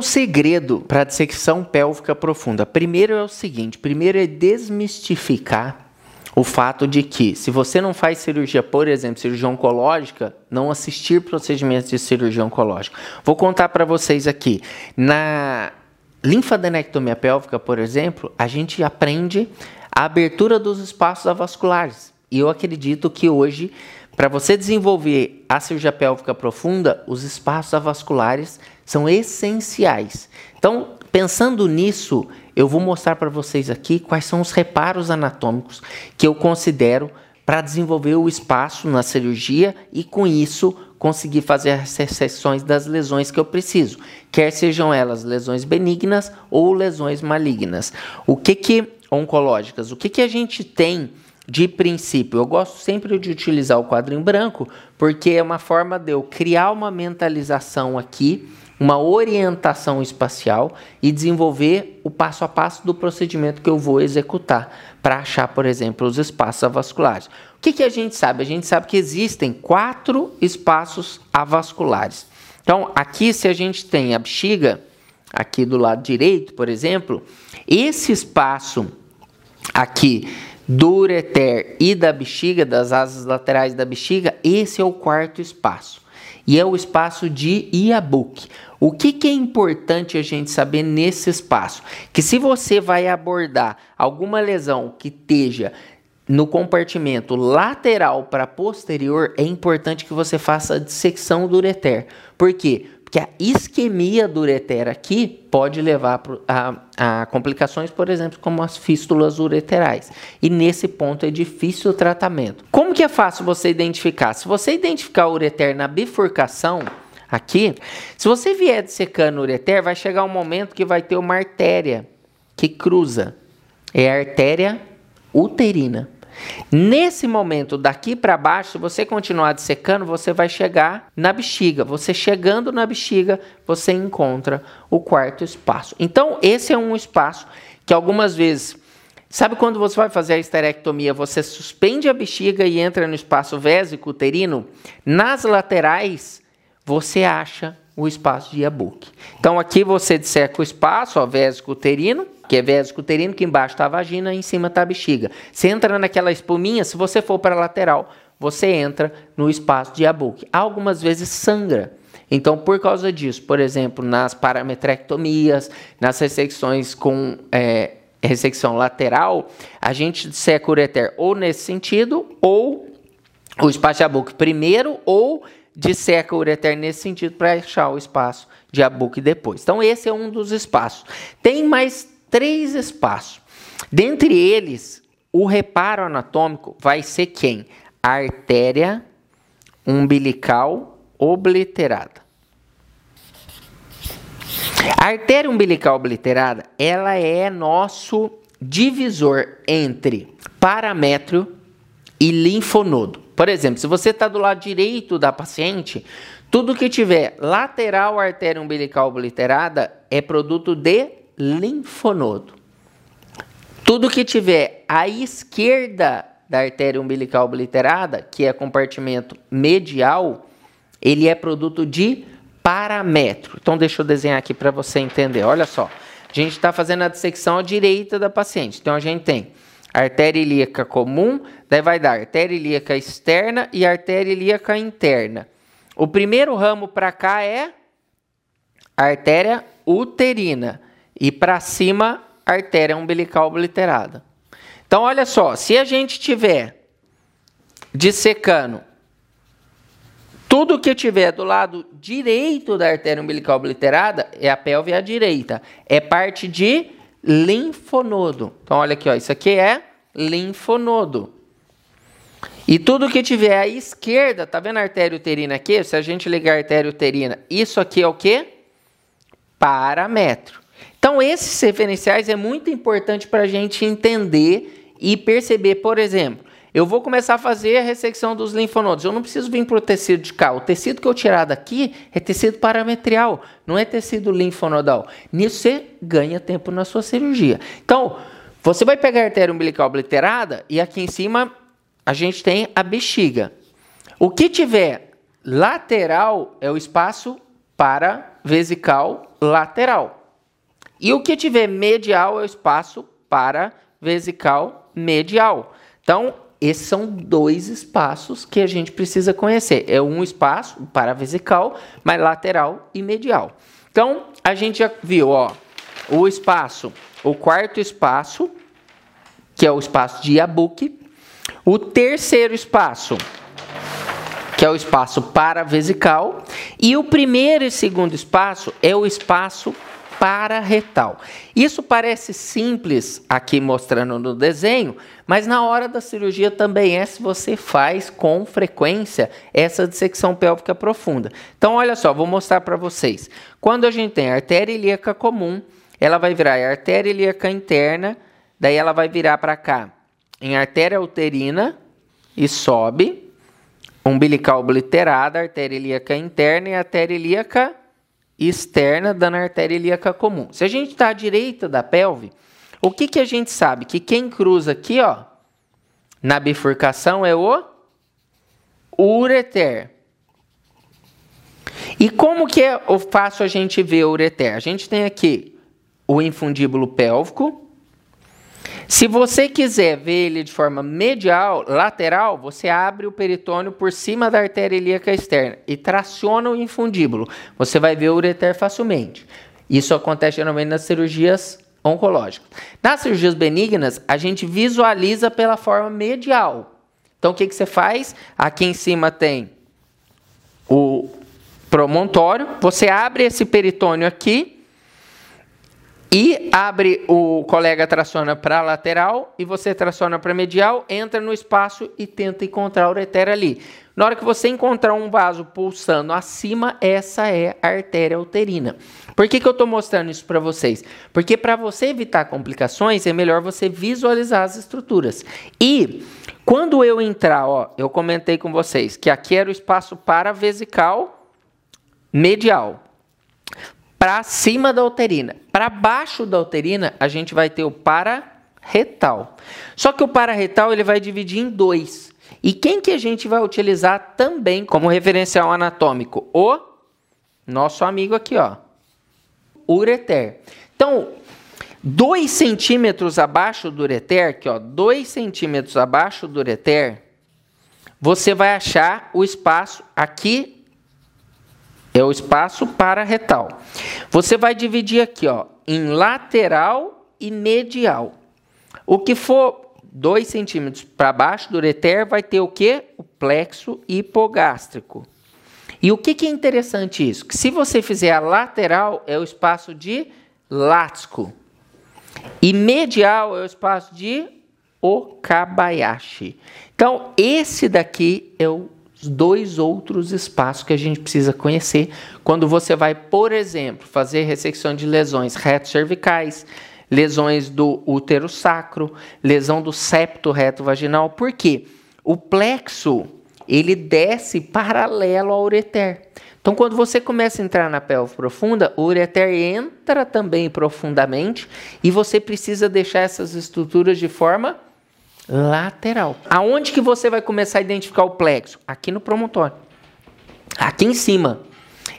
o segredo para a dissecção pélvica profunda? Primeiro é o seguinte: primeiro é desmistificar o fato de que, se você não faz cirurgia, por exemplo, cirurgia oncológica, não assistir procedimentos de cirurgia oncológica. Vou contar para vocês aqui. Na linfadenectomia pélvica, por exemplo, a gente aprende a abertura dos espaços avasculares. E eu acredito que hoje, para você desenvolver a cirurgia pélvica profunda, os espaços avasculares são essenciais. Então, pensando nisso, eu vou mostrar para vocês aqui quais são os reparos anatômicos que eu considero para desenvolver o espaço na cirurgia e com isso conseguir fazer as reseções das lesões que eu preciso, quer sejam elas lesões benignas ou lesões malignas. O que que oncológicas? O que que a gente tem de princípio? Eu gosto sempre de utilizar o quadro em branco porque é uma forma de eu criar uma mentalização aqui uma orientação espacial e desenvolver o passo a passo do procedimento que eu vou executar para achar, por exemplo, os espaços avasculares. O que, que a gente sabe? A gente sabe que existem quatro espaços avasculares. Então, aqui, se a gente tem a bexiga, aqui do lado direito, por exemplo, esse espaço aqui do ureter e da bexiga, das asas laterais da bexiga, esse é o quarto espaço. E é o espaço de Iabuque. O que, que é importante a gente saber nesse espaço? Que se você vai abordar alguma lesão que esteja no compartimento lateral para posterior, é importante que você faça a dissecção do ureter. Por quê? Porque a isquemia do ureter aqui pode levar a, a, complicações, por exemplo, como as fístulas ureterais. E nesse ponto é difícil o tratamento. Como que é fácil você identificar? Se você identificar o ureter na bifurcação, aqui, se você vier dissecando o ureter, vai chegar um momento que vai ter uma artéria que cruza. É a artéria uterina. Nesse momento, daqui para baixo, se você continuar dissecando, você vai chegar na bexiga. Você chegando na bexiga, você encontra o quarto espaço. Então, esse é um espaço que algumas vezes Sabe quando você vai fazer a esterectomia, você suspende a bexiga e entra no espaço vésico uterino? Nas laterais, você acha o espaço de Yabuki. Então aqui você disseca o espaço, ó, vésico uterino, que é vésico uterino, que embaixo está a vagina, em cima está a bexiga. Você entra naquela espuminha, se você for para a lateral, você entra no espaço de Yabuki. Algumas vezes sangra. Então, por causa disso, por exemplo, nas parametrectomias, nas ressecções com é, ressecção lateral, a gente disseca o ureter ou nesse sentido, ou o espaço de primeiro, ou disseca o ureter nesse sentido para achar o espaço de Abuque depois. Então, esse é um dos espaços. Tem mais três espaços. Dentre eles, o reparo anatômico vai ser quem? A artéria umbilical obliterada. A artéria umbilical obliterada, ela é nosso divisor entre paramétrio e linfonodo. Por exemplo, se você está do lado direito da paciente, tudo que tiver lateral artéria umbilical obliterada é produto de linfonodo. Tudo que tiver à esquerda da artéria umbilical obliterada, que é compartimento medial, ele é produto de parametro. Então, deixa eu desenhar aqui para você entender. Olha só, a gente está fazendo a dissecção à direita da paciente. Então, a gente tem artéria ilíaca comum, daí vai dar artéria ilíaca externa e artéria ilíaca interna. O primeiro ramo para cá é artéria uterina e para cima artéria umbilical obliterada. Então olha só, se a gente tiver dissecando tudo que tiver do lado direito da artéria umbilical obliterada é a pelve à direita, é parte de linfonodo. Então, olha aqui, ó, isso aqui é linfonodo. E tudo que tiver à esquerda, tá vendo a artéria uterina aqui? Se a gente ligar a artéria uterina, isso aqui é o quê? Parametro. Então, esses referenciais é muito importante para a gente entender e perceber, por exemplo, eu vou começar a fazer a ressecção dos linfonodos. Eu não preciso vir para o tecido de cá. O tecido que eu tirar daqui é tecido parametrial, não é tecido linfonodal. Nisso você ganha tempo na sua cirurgia. Então, você vai pegar a artéria umbilical obliterada e aqui em cima a gente tem a bexiga. O que tiver lateral é o espaço para vesical lateral. E o que tiver medial é o espaço para vesical medial. Então, esses são dois espaços que a gente precisa conhecer. É um espaço para vesical, mas lateral e medial. Então, a gente já viu, ó, o espaço, o quarto espaço, que é o espaço de Yabuki, o terceiro espaço, que é o espaço para vesical, e o primeiro e segundo espaço é o espaço para retal. Isso parece simples aqui mostrando no desenho, mas na hora da cirurgia também é se você faz com frequência essa dissecção pélvica profunda. Então, olha só, vou mostrar para vocês. Quando a gente tem a artéria ilíaca comum, ela vai virar a artéria ilíaca interna, daí ela vai virar para cá em artéria uterina e sobe, umbilical obliterada, artéria ilíaca interna e artéria ilíaca externa dando a artéria ilíaca comum. Se a gente está à direita da pelve, o que, que a gente sabe? Que quem cruza aqui, ó, na bifurcação é o ureter. E como que é fácil a gente ver o ureter? A gente tem aqui o infundíbulo pélvico, se você quiser ver ele de forma medial, lateral, você abre o peritônio por cima da artéria ilíaca externa e traciona o infundíbulo. Você vai ver o ureter facilmente. Isso acontece geralmente nas cirurgias oncológicas. Nas cirurgias benignas, a gente visualiza pela forma medial. Então, o que, que você faz? Aqui em cima tem o promontório. Você abre esse peritônio aqui e abre o colega traciona para a lateral e você traciona para medial, entra no espaço e tenta encontrar o ureter ali. Na hora que você encontrar um vaso pulsando acima, essa é a artéria uterina. Por que, que eu estou mostrando isso para vocês? Porque para você evitar complicações, é melhor você visualizar as estruturas. E quando eu entrar, ó, eu comentei com vocês que aqui era o espaço para vesical medial para cima da uterina. Para baixo da uterina, a gente vai ter o para-retal. Só que o para-retal ele vai dividir em dois. E quem que a gente vai utilizar também como referencial anatômico? O nosso amigo aqui, ó, ureter. Então, 2 centímetros abaixo do ureter, aqui, ó, 2 centímetros abaixo do ureter, você vai achar o espaço aqui é o espaço para retal. Você vai dividir aqui, ó, em lateral e medial. O que for 2 centímetros para baixo do ureter vai ter o que? O plexo hipogástrico. E o que, que é interessante isso? Que se você fizer a lateral, é o espaço de Lático. E medial é o espaço de Okabayashi. Então, esse daqui é o dois outros espaços que a gente precisa conhecer quando você vai, por exemplo, fazer ressecção de lesões reto-cervicais, lesões do útero sacro, lesão do septo reto vaginal. Por quê? O plexo, ele desce paralelo ao ureter. Então, quando você começa a entrar na pelve profunda, o ureter entra também profundamente e você precisa deixar essas estruturas de forma lateral. Aonde que você vai começar a identificar o plexo? Aqui no promontório. Aqui em cima.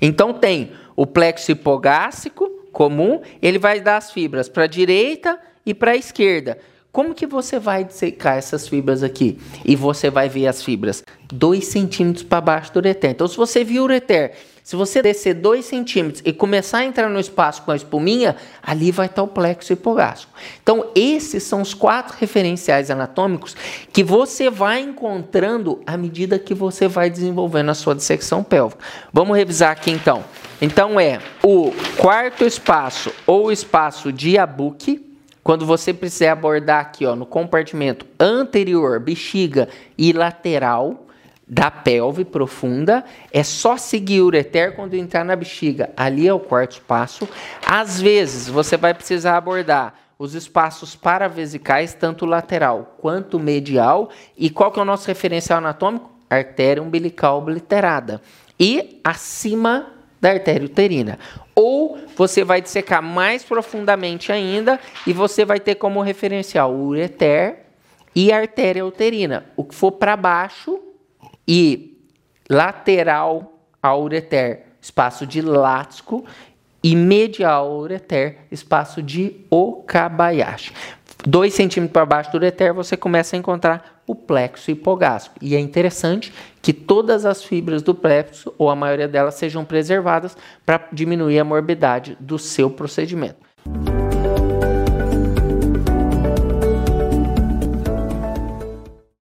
Então tem o plexo hipogástrico comum, ele vai dar as fibras para a direita e para a esquerda. Como que você vai dissecar essas fibras aqui? E você vai ver as fibras 2 centímetros para baixo do ureter. Então, se você viu o ureter se você descer 2 centímetros e começar a entrar no espaço com a espuminha, ali vai estar o plexo hipogástrico. Então, esses são os quatro referenciais anatômicos que você vai encontrando à medida que você vai desenvolvendo a sua dissecção pélvica. Vamos revisar aqui então. Então, é o quarto espaço ou espaço de Yabuki, quando você precisar abordar aqui ó, no compartimento anterior, bexiga e lateral da pelve profunda, é só seguir o ureter quando entrar na bexiga. Ali é o quarto passo. Às vezes, você vai precisar abordar os espaços paravesicais, tanto lateral quanto medial. E qual que é o nosso referencial anatômico? Artéria umbilical obliterada. E acima da artéria uterina. Ou você vai dissecar mais profundamente ainda e você vai ter como referencial o ureter e a artéria uterina. O que for para baixo e lateral ao ureter, espaço de lático, e medial ureter, espaço de Okabayashi. 2 centímetros para baixo do ureter, você começa a encontrar o plexo hipogástrico. E é interessante que todas as fibras do plexo, ou a maioria delas, sejam preservadas para diminuir a morbidade do seu procedimento.